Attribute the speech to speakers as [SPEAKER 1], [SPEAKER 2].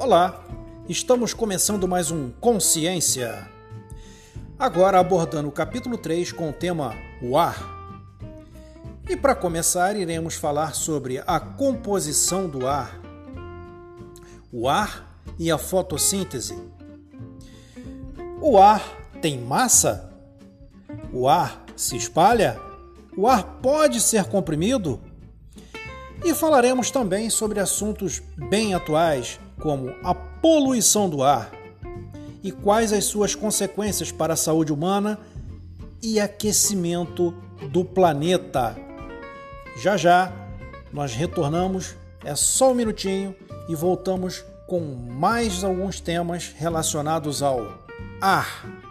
[SPEAKER 1] Olá, estamos começando mais um Consciência. Agora abordando o capítulo 3 com o tema O ar. E para começar, iremos falar sobre a composição do ar, o ar e a fotossíntese. O ar tem massa? O ar se espalha? O ar pode ser comprimido? E falaremos também sobre assuntos bem atuais como a poluição do ar e quais as suas consequências para a saúde humana e aquecimento do planeta. Já já nós retornamos, é só um minutinho e voltamos com mais alguns temas relacionados ao ar.